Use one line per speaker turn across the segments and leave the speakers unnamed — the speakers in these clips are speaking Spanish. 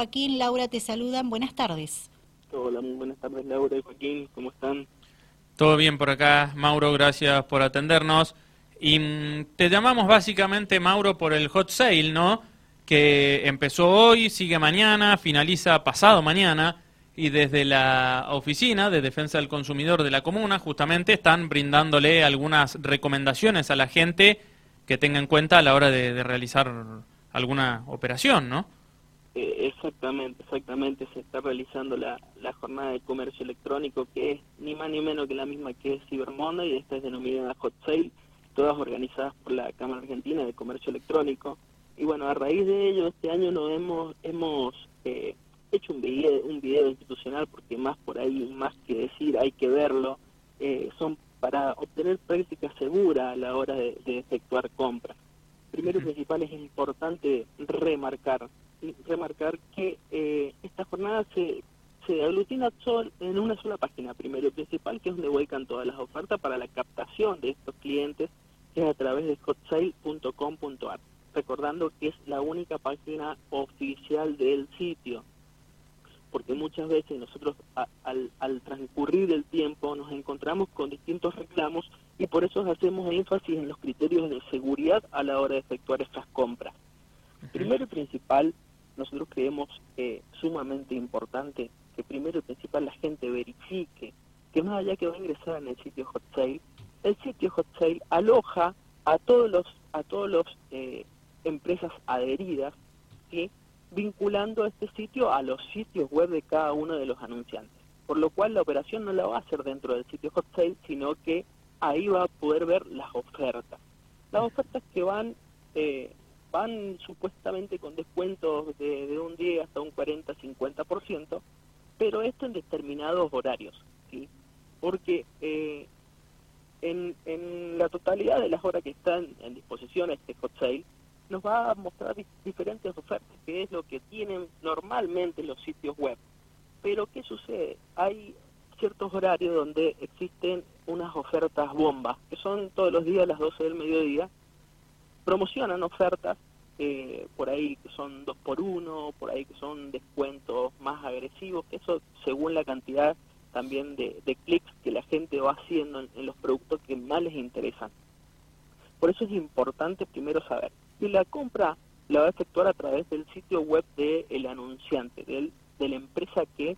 Joaquín, Laura te saludan. Buenas tardes.
Hola, muy buenas tardes Laura y Joaquín, ¿cómo están?
Todo bien por acá, Mauro, gracias por atendernos. Y mm, te llamamos básicamente, Mauro, por el hot sale, ¿no? Que empezó hoy, sigue mañana, finaliza pasado mañana. Y desde la oficina de defensa del consumidor de la comuna, justamente están brindándole algunas recomendaciones a la gente que tenga en cuenta a la hora de, de realizar alguna operación, ¿no?
Eh, exactamente, exactamente. Se está realizando la, la jornada de comercio electrónico que es ni más ni menos que la misma que es Cyber Monday, esta es denominada Hot Sale, todas organizadas por la Cámara Argentina de Comercio Electrónico. Y bueno, a raíz de ello, este año nos hemos, hemos eh, hecho un video, un video institucional, porque más por ahí, más que decir, hay que verlo, eh, son para obtener práctica segura a la hora de, de efectuar compras. Primero y principal es importante remarcar remarcar que eh, esta jornada se, se aglutina sol, en una sola página, primero y principal, que es donde vuelcan todas las ofertas para la captación de estos clientes, que es a través de hotsale.com.ar. Recordando que es la única página oficial del sitio, porque muchas veces nosotros al, al transcurrir del tiempo nos encontramos con distintos reclamos y por eso hacemos énfasis en los criterios de seguridad a la hora de efectuar estas compras. Primero y principal, nosotros creemos eh, sumamente importante que primero y principal la gente verifique que más allá que va a ingresar en el sitio Hot Sale, el sitio Hot Sale aloja a todos los a todos los eh, empresas adheridas, ¿sí? vinculando este sitio a los sitios web de cada uno de los anunciantes. Por lo cual la operación no la va a hacer dentro del sitio Hot Sale, sino que ahí va a poder ver las ofertas. Las ofertas que van eh, van supuestamente con descuentos de, un 10 hasta un 40-50%, pero esto en determinados horarios, porque eh, en, en, la totalidad de las horas que están en disposición este hot sale, nos va a mostrar diferentes ofertas, que es lo que tienen normalmente los sitios web. Pero ¿qué sucede? Hay ciertos horarios donde existen unas ofertas bombas, que son todos los días a las 12 del mediodía, promocionan ofertas eh, por ahí que son dos por uno, por ahí que son descuentos más agresivos, eso según la cantidad también de, clics que la gente va haciendo en, los productos que más les interesan. Por eso es importante primero saber si la compra la va a efectuar a través del sitio web del anunciante, del, de la empresa que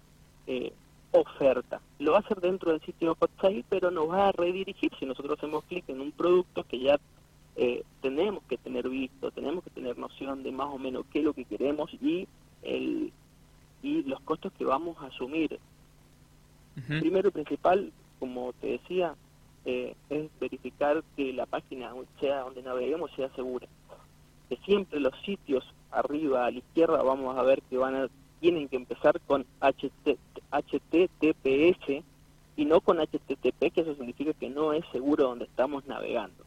eh, oferta. Lo va a hacer dentro del sitio Hot Sale, pero nos va a redirigir si nosotros hacemos clic en un producto que ya eh, tenemos que tener visto, tenemos que tener noción de más o menos qué es lo que queremos y, el, y los costos que vamos a asumir. Primero y principal, como te decía, eh, es verificar que la página, sea donde naveguemos, sea segura. Que siempre los sitios arriba a la izquierda vamos a ver que van a, tienen que empezar con HTTPS y no con HTTP, que eso significa que no es seguro donde estamos navegando.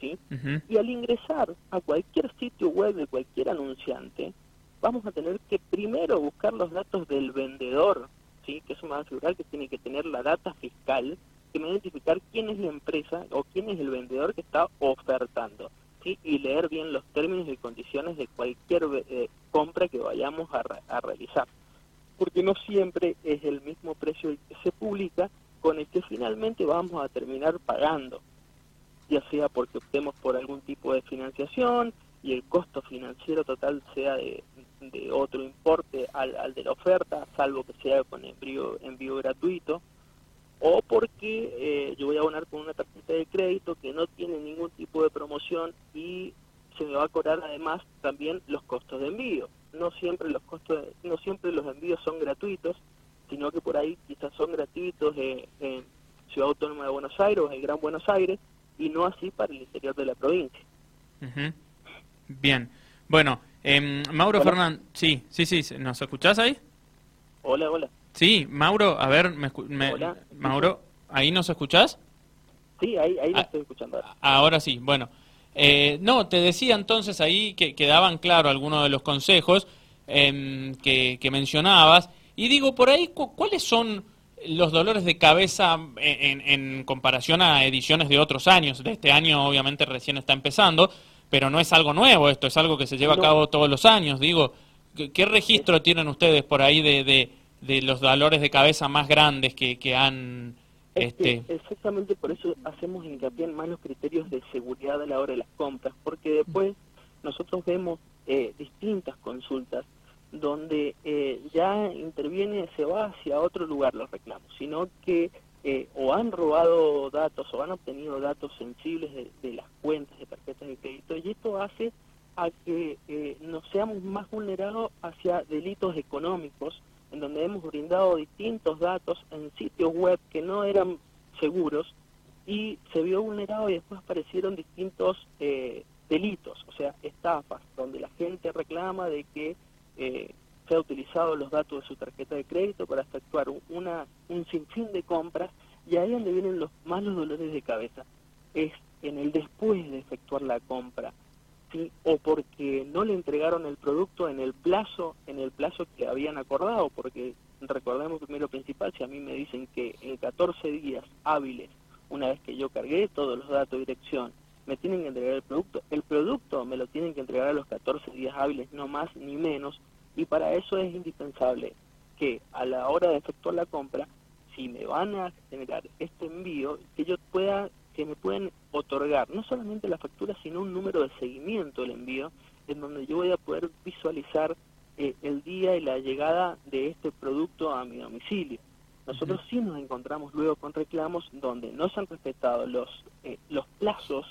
Y al ingresar a cualquier sitio web de cualquier anunciante, vamos a tener que primero buscar los datos del vendedor, ¿sí? que va a asegurar que tiene que tener la data fiscal, que me va a identificar quién es la empresa o quién es el vendedor que está ofertando, ¿sí? y leer bien los términos y condiciones de cualquier eh, compra que vayamos a, a realizar. Porque no siempre es el mismo precio que se publica con el que finalmente vamos a terminar pagando ya sea porque optemos por algún tipo de financiación y el costo financiero total sea de, otro importe al, de la oferta, salvo que sea con envío, envío gratuito, o porque eh, yo voy a abonar con una tarjeta de crédito que no tiene ningún tipo de promoción y se me va a cobrar además también los costos de envío. No siempre los costos, no siempre los envíos son gratuitos, sino que por ahí quizás son gratuitos en Ciudad Autónoma de Buenos Aires o en Gran Buenos Aires, y no así para el interior de la provincia.
Bien, bueno, eh, Mauro Fernández, sí, sí, sí, ¿nos escuchás ahí?
Hola, hola.
Sí, Mauro, a ver, me, Mauro, ¿ahí nos escuchás?
Sí, ahí, ahí lo ah, estoy escuchando.
Ahora. sí, bueno. Eh, no, te decía entonces ahí que quedaban claro algunos de los consejos em, que, que mencionabas. Y digo, por ahí, ¿cuáles son los dolores de cabeza en, comparación a ediciones de otros años. De este año obviamente recién está empezando, pero no es algo nuevo esto, es algo que se lleva a cabo todos los años. Digo, ¿Qué, registro tienen ustedes por ahí de, de, los valores de cabeza más grandes que, que han...
Este... exactamente por eso hacemos hincapié en más los criterios de seguridad a la hora de las compras, porque después nosotros vemos eh, distintas consultas donde eh, ya interviene, se va hacia otro lugar los reclamos, sino que eh, o han robado datos o han obtenido datos sensibles de, las cuentas de tarjetas de crédito y esto hace a que eh, nos seamos más vulnerados hacia delitos económicos en donde hemos brindado distintos datos en sitios web que no eran seguros y se vio vulnerado y después aparecieron distintos eh, delitos, o sea, estafas, donde la gente reclama de que eh, se ha utilizado los datos de su tarjeta de crédito para efectuar una, un sinfín de compras y ahí donde vienen los malos dolores de cabeza. Es en el después de efectuar la compra, ¿sí? o porque no le entregaron el producto en el plazo, en el plazo que habían acordado, porque recordemos primero principal, si a mí me dicen que en 14 días hábiles, una vez que yo cargué todos los datos de dirección, me tienen que entregar el producto, el producto me lo tienen que entregar a los 14 días hábiles, no más ni menos, y para eso es indispensable que a la hora de efectuar la compra, si me van a generar este envío, que yo pueda, que me pueden otorgar no solamente la factura, sino un número de seguimiento del envío, en donde yo voy a poder visualizar eh, el día y la llegada de este producto a mi domicilio. Nosotros sí nos encontramos luego con reclamos donde no se han respetado los, eh, los plazos,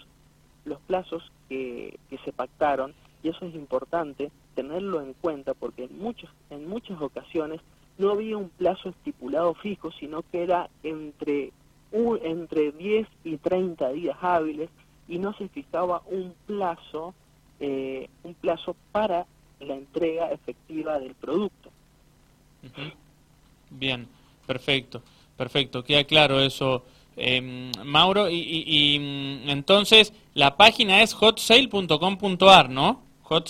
los plazos que, que se pactaron, y eso es importante tenerlo en cuenta porque en, muchos, en muchas ocasiones no había un plazo estipulado fijo, sino que era entre, entre 10 y 30 días hábiles y no se fijaba un plazo, eh, un plazo para la entrega efectiva del producto.
Bien, perfecto, perfecto, queda claro eso. Eh, Mauro, y, y, mm, entonces la página es hotsale.com.ar, ¿no?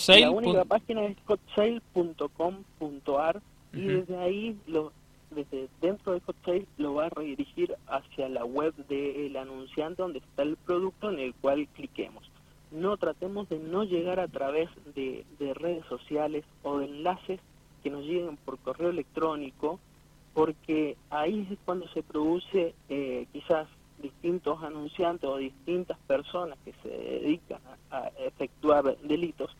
La única página es hotsale.com.ar y desde ahí, lo, desde dentro de Hotsale, lo va a redirigir hacia la web del anunciante donde está el producto en el cual cliquemos. No tratemos de no llegar a través de, redes sociales o de enlaces que nos lleguen por correo electrónico, porque ahí es cuando se produce eh, quizás distintos anunciantes o distintas personas que se dedican a, efectuar delitos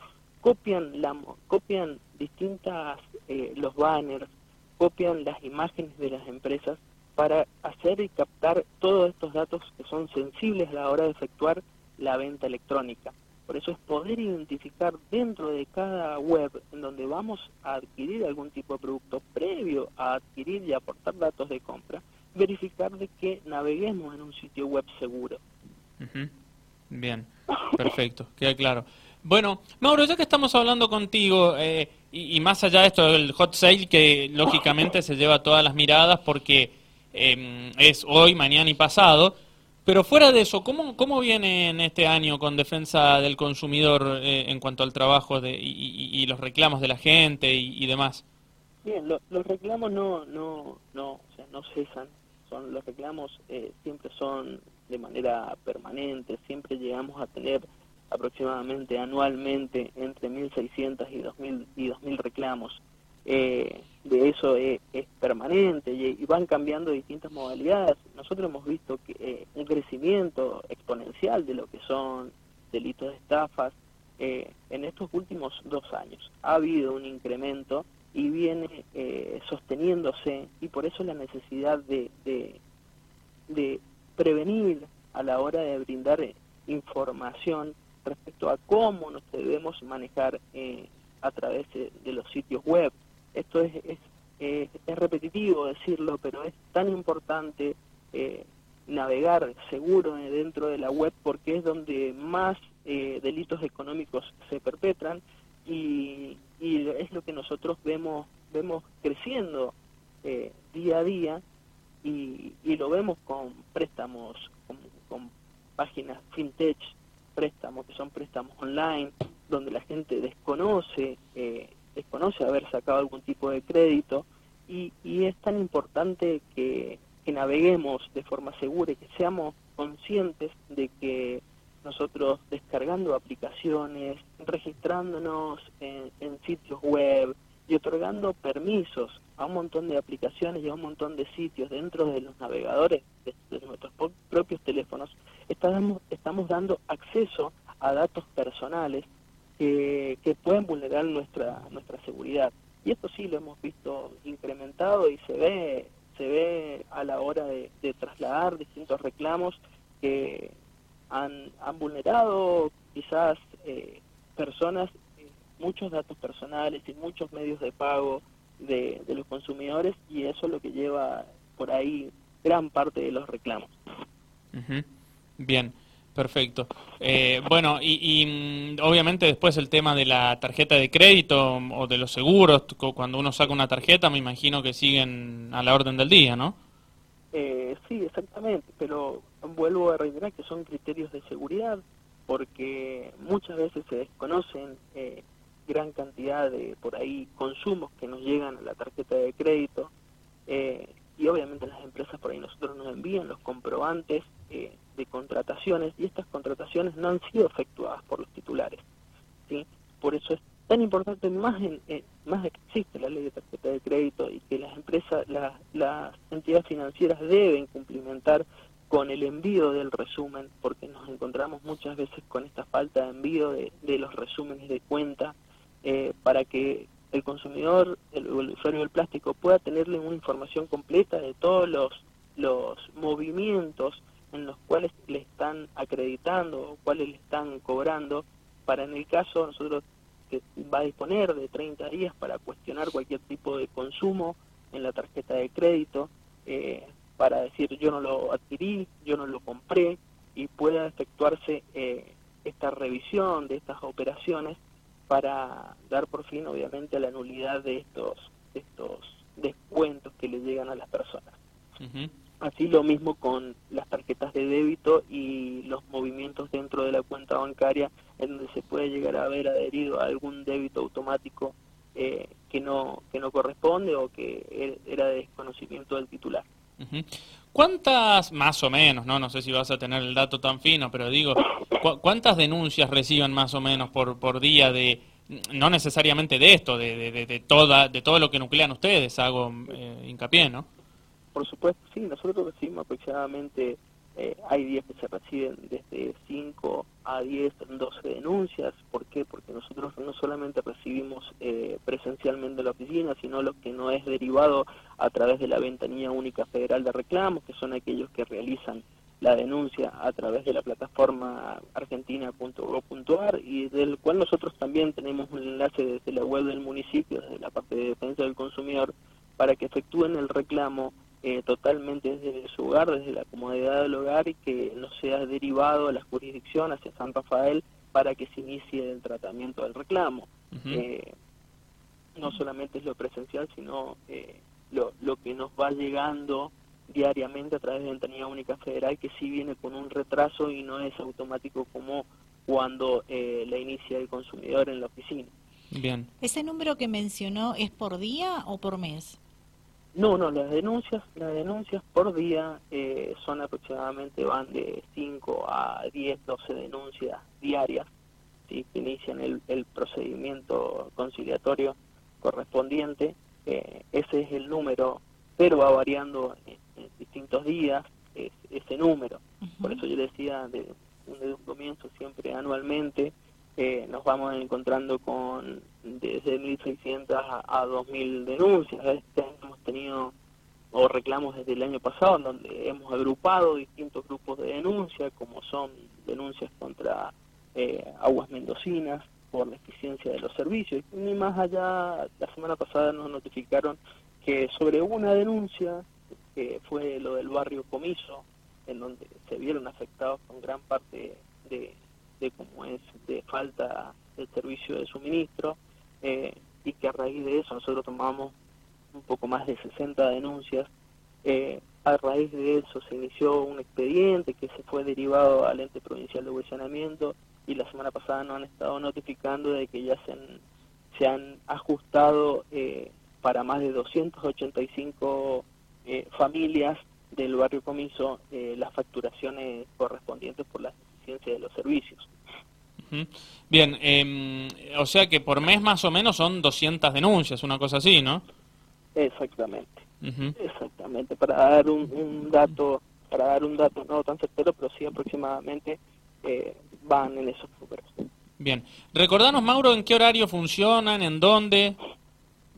copian la copian distintas eh, los banners copian las imágenes de las empresas para hacer y captar todos estos datos que son sensibles a la hora de efectuar la venta electrónica por eso es poder identificar dentro de cada web en donde vamos a adquirir algún tipo de producto previo a adquirir y aportar datos de compra verificar de que naveguemos en un sitio web seguro.
Bien, perfecto, queda claro. Bueno, Mauro, ya que estamos hablando contigo, eh, y, más allá de esto del hot sale, que lógicamente se lleva todas las miradas porque em, es hoy, mañana y pasado, pero fuera de eso, ¿cómo, cómo viene en este año con defensa del consumidor eh, en cuanto al trabajo de, y, los reclamos de la gente y, demás?
Bien, los reclamos no, no, no, o sea, no cesan son los reclamos eh, siempre son de manera permanente, siempre llegamos a tener aproximadamente anualmente entre 1.600 y 2.000 y 2000 reclamos. Eh, de eso es, permanente y, van cambiando distintas modalidades. Nosotros hemos visto que eh, un crecimiento exponencial de lo que son delitos de estafas en estos últimos dos años. Ha habido un incremento y viene eh, sosteniéndose y por eso la necesidad de, de, prevenir a la hora de brindar información respecto a cómo nos debemos manejar eh, a través de, los sitios web. Esto es, es, es, repetitivo decirlo, pero es tan importante eh, navegar seguro dentro de la web porque es donde más delitos económicos se perpetran y, y es lo que nosotros vemos vemos creciendo eh, día a día y, y, lo vemos con préstamos con, páginas fintech préstamos que son préstamos online donde la gente desconoce eh, desconoce haber sacado algún tipo de crédito y, y es tan importante que, naveguemos de forma segura y que seamos conscientes de que nosotros descargando aplicaciones, registrándonos en, sitios web, y otorgando permisos a un montón de aplicaciones y a un montón de sitios dentro de los navegadores de, nuestros propios teléfonos, estamos, estamos dando acceso a datos personales que, que pueden vulnerar nuestra, nuestra seguridad. Y esto sí lo hemos visto incrementado y se ve, se ve a la hora de, trasladar distintos reclamos que han, han vulnerado quizás eh, personas muchos datos personales y muchos medios de pago de, los consumidores y eso es lo que lleva por ahí gran parte de los reclamos.
Bien, perfecto. Eh, bueno, y, mm, obviamente después el tema de la tarjeta de crédito o de los seguros, cuando uno saca una tarjeta, me imagino que siguen a la orden del día, ¿no?
Eh, sí, exactamente, pero vuelvo a reiterar que son criterios de seguridad porque muchas veces se desconocen eh, gran cantidad de por ahí consumos que nos llegan a la tarjeta de crédito eh, y obviamente las empresas por ahí nosotros nos envían los comprobantes eh, de contrataciones y estas contrataciones no han sido efectuadas por los titulares sí por eso es tan importante más en, más que existe la ley de tarjeta de crédito y que las empresas las entidades financieras deben cumplimentar con el envío del resumen, porque nos encontramos muchas veces con esta falta de envío de, de los resúmenes de cuenta eh, para que el consumidor, el, usuario del plástico, pueda tenerle una información completa de todos los, los movimientos en los cuales le están acreditando o cuáles le están cobrando, para en el caso nosotros que va a disponer de 30 días para cuestionar cualquier tipo de consumo en la tarjeta de crédito, eh, para decir yo no lo adquirí, yo no lo compré y pueda efectuarse eh, esta revisión de estas operaciones para dar por fin, obviamente, la nulidad de estos, estos descuentos que le llegan a las personas. Así lo mismo con las tarjetas de débito y los movimientos dentro de la cuenta bancaria, en donde se puede llegar a haber adherido a algún débito automático eh, que no que no corresponde o que er, era de desconocimiento del titular.
¿Cuántas, más o menos, no no sé si vas a tener el dato tan fino, pero digo, ¿cuántas denuncias reciben más o menos por, por día de, no necesariamente de esto, de, de, de, toda, de todo lo que nuclean ustedes, hago eh, hincapié, ¿no?
Por supuesto, sí, nosotros recibimos aproximadamente eh, hay días que se reciben desde 5 a 10, 12 denuncias. ¿Por qué? Porque nosotros no solamente recibimos eh, presencialmente la oficina, sino lo que no es derivado a través de la ventanilla única federal de reclamos, que son aquellos que realizan la denuncia a través de la plataforma argentina.gov.ar y del cual nosotros también tenemos un enlace desde la web del municipio, desde la parte de defensa del consumidor, para que efectúen el reclamo eh, totalmente desde su hogar, desde la comodidad del hogar y que no sea derivado a la jurisdicción hacia San Rafael para que se inicie el tratamiento del reclamo. Eh, no solamente es lo presencial, sino eh, lo, lo que nos va llegando diariamente a través de Ventanilla Única Federal, que sí viene con un retraso y no es automático como cuando la inicia el consumidor en la oficina.
Bien. ¿Ese número que mencionó es por día o por mes?
No, no, las denuncias, las denuncias por día eh, son aproximadamente, van de 5 a 10, 12 denuncias diarias, ¿sí? que inician el, el procedimiento conciliatorio correspondiente. Eh, ese es el número, pero va variando en, distintos días ese número. Por eso yo decía desde un comienzo, siempre anualmente, eh, nos vamos encontrando con desde 1.600 a, a 2.000 denuncias. Este hemos tenido o reclamos desde el año pasado, donde hemos agrupado distintos grupos de denuncias, como son denuncias contra eh, aguas mendocinas por la eficiencia de los servicios. Y más allá, la semana pasada nos notificaron que sobre una denuncia, que fue lo del barrio Comiso, en donde se vieron afectados con gran parte de de cómo es de falta de servicio de suministro eh, y que a raíz de eso nosotros tomamos un poco más de 60 denuncias. Eh, a raíz de eso se inició un expediente que se fue derivado al ente provincial de huesionamiento y la semana pasada nos han estado notificando de que ya se han, se han ajustado eh, para más de 285 familias del barrio Comiso las facturaciones correspondientes por la de los servicios.
Bien, eh, o sea que por mes más o menos son 200 denuncias, una cosa así, ¿no?
Exactamente. Exactamente, para dar un, dato, para dar un dato no tan certero, pero sí aproximadamente eh, van en esos números.
Bien, recordanos Mauro en qué horario funcionan, en dónde.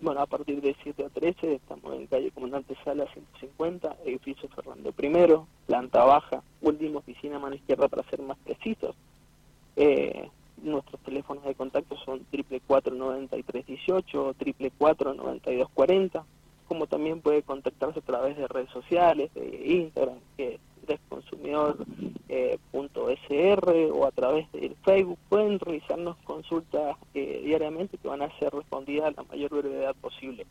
Bueno, a partir de 7 a 13 estamos en calle Comandante Sala 150, edificio Fernando I, planta baja, última oficina mano izquierda para ser más precisos. Eh, nuestros teléfonos de contacto son triple cuatro noventa y tres dieciocho, triple cuatro noventa y dos cuarenta, como también puede contactarse a través de redes sociales, de Instagram, que es desconsumidor.sr eh, o a través del Facebook. Pueden realizarnos consultas eh, diariamente que van a ser respondidas a la mayor brevedad posible.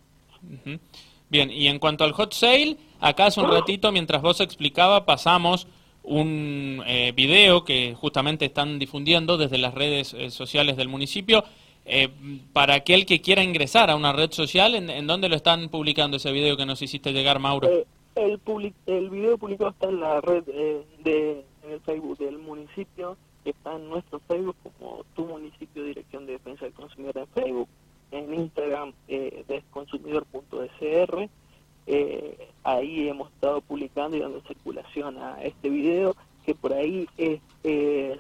Bien, y en cuanto al hot sale, acá hace un ratito, mientras vos explicaba, pasamos un eh, video que justamente están difundiendo desde las redes eh, sociales del municipio. Eh, para aquel que quiera ingresar a una red social, ¿en, dónde lo están publicando ese video que nos hiciste llegar, Mauro?
Eh, el, el video publicado está en la red de en el Facebook del municipio, está en nuestro Facebook como Tu Municipio Dirección de Defensa del Consumidor en Facebook, en Instagram eh, desconsumidor.sr eh, ahí hemos estado publicando y dando circulación a este video, que por ahí es, es,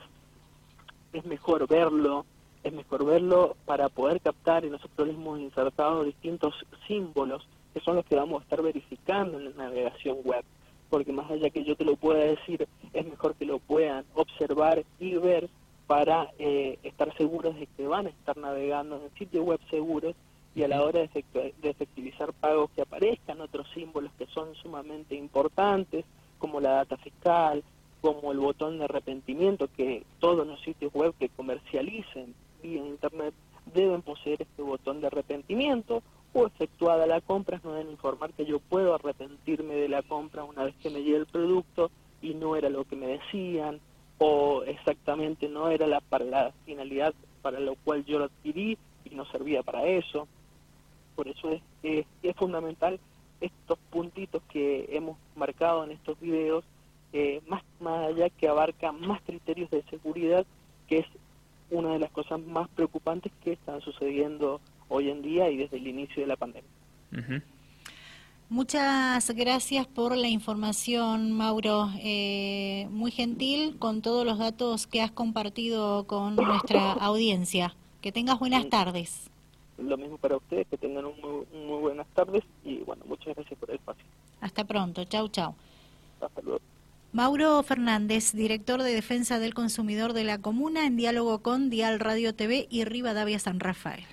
mejor verlo, es mejor verlo para poder captar y nosotros le hemos insertado distintos símbolos que son los que vamos a estar verificando en la navegación web. Porque más allá que yo te lo pueda decir, es mejor que lo puedan observar y ver para eh, estar seguros de que van a estar navegando en sitios web seguros y a la hora de, efectivizar pagos que aparezcan otros símbolos que son sumamente importantes, como la data fiscal, como el botón de arrepentimiento, que todos los sitios web que comercialicen vía Internet deben poseer este botón de arrepentimiento o efectuada la compra no deben informar que yo puedo arrepentirme de la compra una vez que me llegue el producto y no era lo que me decían o exactamente no era la, para la finalidad para lo cual yo lo adquirí y no servía para eso por eso es, es, fundamental estos puntitos que hemos marcado en estos videos, eh, más, más allá que abarca más criterios de seguridad, que es una de las cosas más preocupantes que están sucediendo hoy en día y desde el inicio de la pandemia.
Muchas gracias por la información, Mauro. Eh, muy gentil con todos los datos que has compartido con nuestra audiencia. Que tengas buenas tardes
lo mismo para ustedes, que tengan un muy, buenas tardes y bueno, muchas gracias por el espacio.
Hasta pronto, chau, chau.
Hasta luego.
Mauro Fernández, director de Defensa del Consumidor de la Comuna, en diálogo con Dial Radio TV y Rivadavia San Rafael.